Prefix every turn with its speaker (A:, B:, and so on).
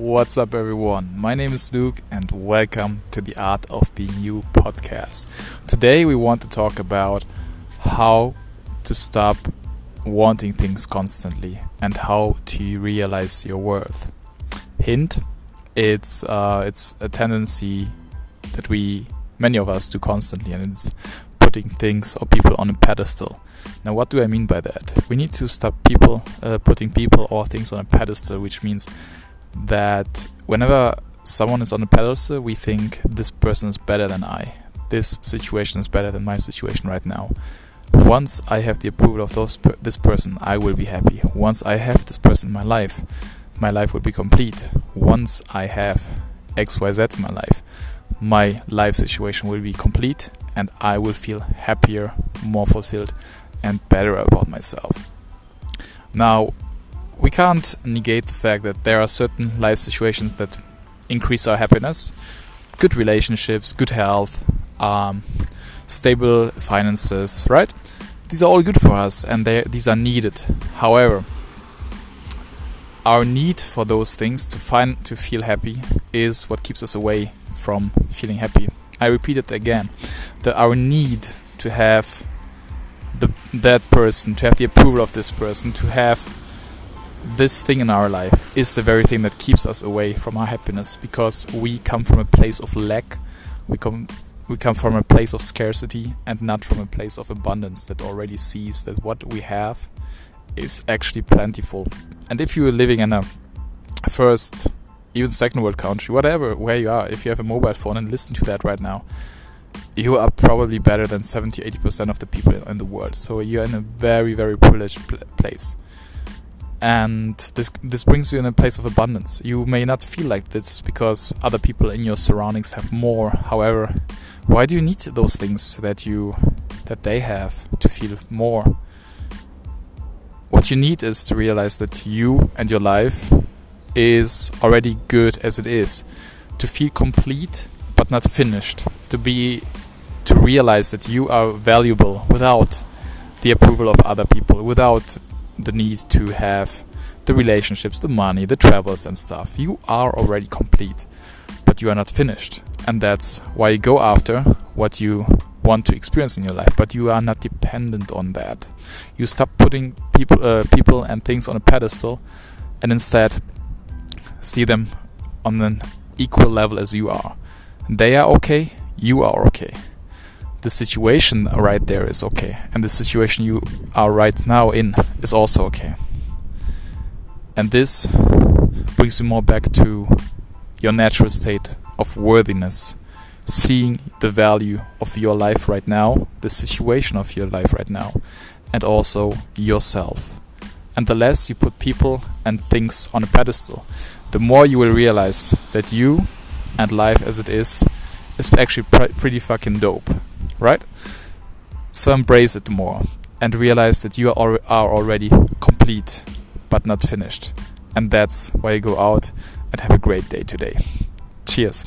A: What's up, everyone? My name is Luke, and welcome to the Art of Being You podcast. Today, we want to talk about how to stop wanting things constantly and how to realize your worth. Hint: It's uh, it's a tendency that we many of us do constantly, and it's putting things or people on a pedestal. Now, what do I mean by that? We need to stop people uh, putting people or things on a pedestal, which means that whenever someone is on a pedestal, we think this person is better than I. This situation is better than my situation right now. Once I have the approval of those per this person, I will be happy. Once I have this person in my life, my life will be complete. Once I have XYZ in my life, my life situation will be complete and I will feel happier, more fulfilled, and better about myself. Now, can't negate the fact that there are certain life situations that increase our happiness good relationships, good health, um, stable finances, right? These are all good for us and these are needed. However, our need for those things to find to feel happy is what keeps us away from feeling happy. I repeat it again. That our need to have the that person, to have the approval of this person, to have this thing in our life is the very thing that keeps us away from our happiness because we come from a place of lack. We come we come from a place of scarcity and not from a place of abundance that already sees that what we have is actually plentiful. And if you are living in a first even second world country whatever where you are if you have a mobile phone and listen to that right now you are probably better than 70 80% of the people in the world. So you're in a very very privileged pl- place and this this brings you in a place of abundance. You may not feel like this because other people in your surroundings have more. However, why do you need those things that you that they have to feel more? What you need is to realize that you and your life is already good as it is. To feel complete but not finished. To be to realize that you are valuable without the approval of other people, without the need to have the relationships, the money, the travels, and stuff. You are already complete, but you are not finished. And that's why you go after what you want to experience in your life, but you are not dependent on that. You stop putting people, uh, people and things on a pedestal, and instead see them on an equal level as you are. They are okay, you are okay the situation right there is okay, and the situation you are right now in is also okay. And this brings you more back to your natural state of worthiness, seeing the value of your life right now, the situation of your life right now, and also yourself. And the less you put people and things on a pedestal, the more you will realize that you and life as it is is actually pr pretty fucking dope right? So embrace it more and realize that you are, are already complete but not finished. And that's why you go out and have a great day today. Cheers.